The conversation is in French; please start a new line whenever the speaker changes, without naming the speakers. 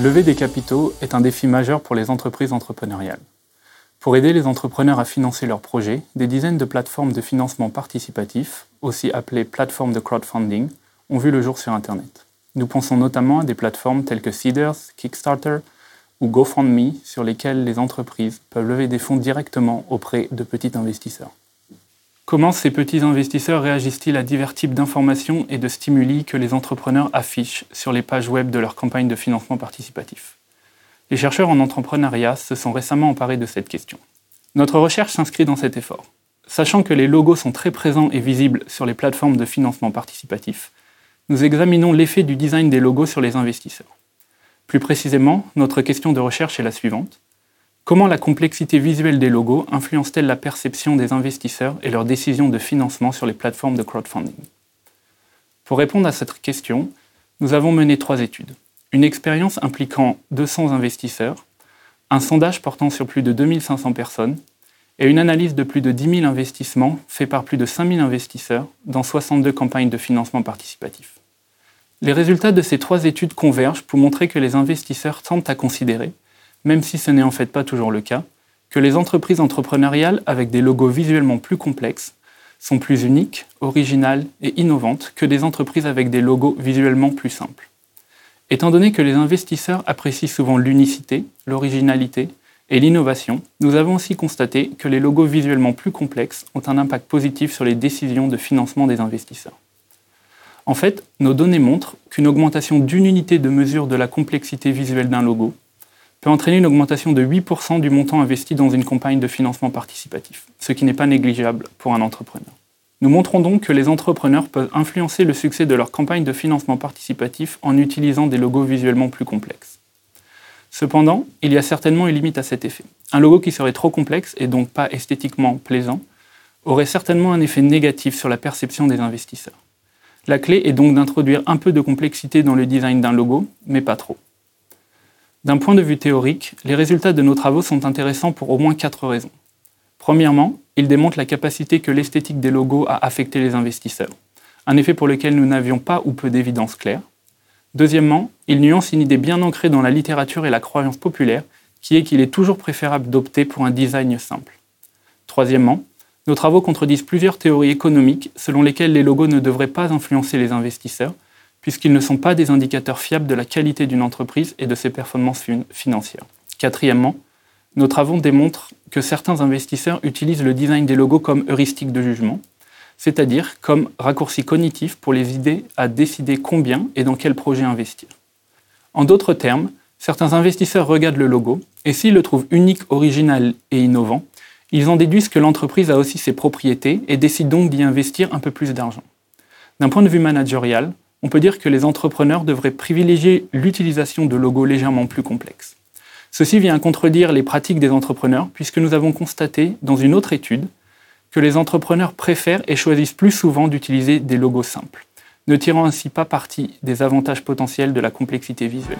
Lever des capitaux est un défi majeur pour les entreprises entrepreneuriales. Pour aider les entrepreneurs à financer leurs projets, des dizaines de plateformes de financement participatif, aussi appelées plateformes de crowdfunding, ont vu le jour sur Internet. Nous pensons notamment à des plateformes telles que Seeders, Kickstarter ou GoFundMe sur lesquelles les entreprises peuvent lever des fonds directement auprès de petits investisseurs. Comment ces petits investisseurs réagissent-ils à divers types d'informations et de stimuli que les entrepreneurs affichent sur les pages web de leur campagne de financement participatif? Les chercheurs en entrepreneuriat se sont récemment emparés de cette question. Notre recherche s'inscrit dans cet effort. Sachant que les logos sont très présents et visibles sur les plateformes de financement participatif, nous examinons l'effet du design des logos sur les investisseurs. Plus précisément, notre question de recherche est la suivante. Comment la complexité visuelle des logos influence-t-elle la perception des investisseurs et leurs décisions de financement sur les plateformes de crowdfunding? Pour répondre à cette question, nous avons mené trois études. Une expérience impliquant 200 investisseurs, un sondage portant sur plus de 2500 personnes et une analyse de plus de 10 000 investissements faits par plus de 5000 investisseurs dans 62 campagnes de financement participatif. Les résultats de ces trois études convergent pour montrer que les investisseurs tentent à considérer même si ce n'est en fait pas toujours le cas, que les entreprises entrepreneuriales avec des logos visuellement plus complexes sont plus uniques, originales et innovantes que des entreprises avec des logos visuellement plus simples. Étant donné que les investisseurs apprécient souvent l'unicité, l'originalité et l'innovation, nous avons aussi constaté que les logos visuellement plus complexes ont un impact positif sur les décisions de financement des investisseurs. En fait, nos données montrent qu'une augmentation d'une unité de mesure de la complexité visuelle d'un logo peut entraîner une augmentation de 8% du montant investi dans une campagne de financement participatif, ce qui n'est pas négligeable pour un entrepreneur. Nous montrons donc que les entrepreneurs peuvent influencer le succès de leur campagne de financement participatif en utilisant des logos visuellement plus complexes. Cependant, il y a certainement une limite à cet effet. Un logo qui serait trop complexe et donc pas esthétiquement plaisant aurait certainement un effet négatif sur la perception des investisseurs. La clé est donc d'introduire un peu de complexité dans le design d'un logo, mais pas trop. D'un point de vue théorique, les résultats de nos travaux sont intéressants pour au moins quatre raisons. Premièrement, ils démontrent la capacité que l'esthétique des logos a affecté les investisseurs, un effet pour lequel nous n'avions pas ou peu d'évidence claire. Deuxièmement, ils nuancent une idée bien ancrée dans la littérature et la croyance populaire, qui est qu'il est toujours préférable d'opter pour un design simple. Troisièmement, nos travaux contredisent plusieurs théories économiques selon lesquelles les logos ne devraient pas influencer les investisseurs, puisqu'ils ne sont pas des indicateurs fiables de la qualité d'une entreprise et de ses performances financières. Quatrièmement, nos travaux démontrent que certains investisseurs utilisent le design des logos comme heuristique de jugement, c'est-à-dire comme raccourci cognitif pour les aider à décider combien et dans quel projet investir. En d'autres termes, certains investisseurs regardent le logo et s'ils le trouvent unique, original et innovant, ils en déduisent que l'entreprise a aussi ses propriétés et décident donc d'y investir un peu plus d'argent. D'un point de vue managérial, on peut dire que les entrepreneurs devraient privilégier l'utilisation de logos légèrement plus complexes. Ceci vient contredire les pratiques des entrepreneurs puisque nous avons constaté dans une autre étude que les entrepreneurs préfèrent et choisissent plus souvent d'utiliser des logos simples, ne tirant ainsi pas parti des avantages potentiels de la complexité visuelle.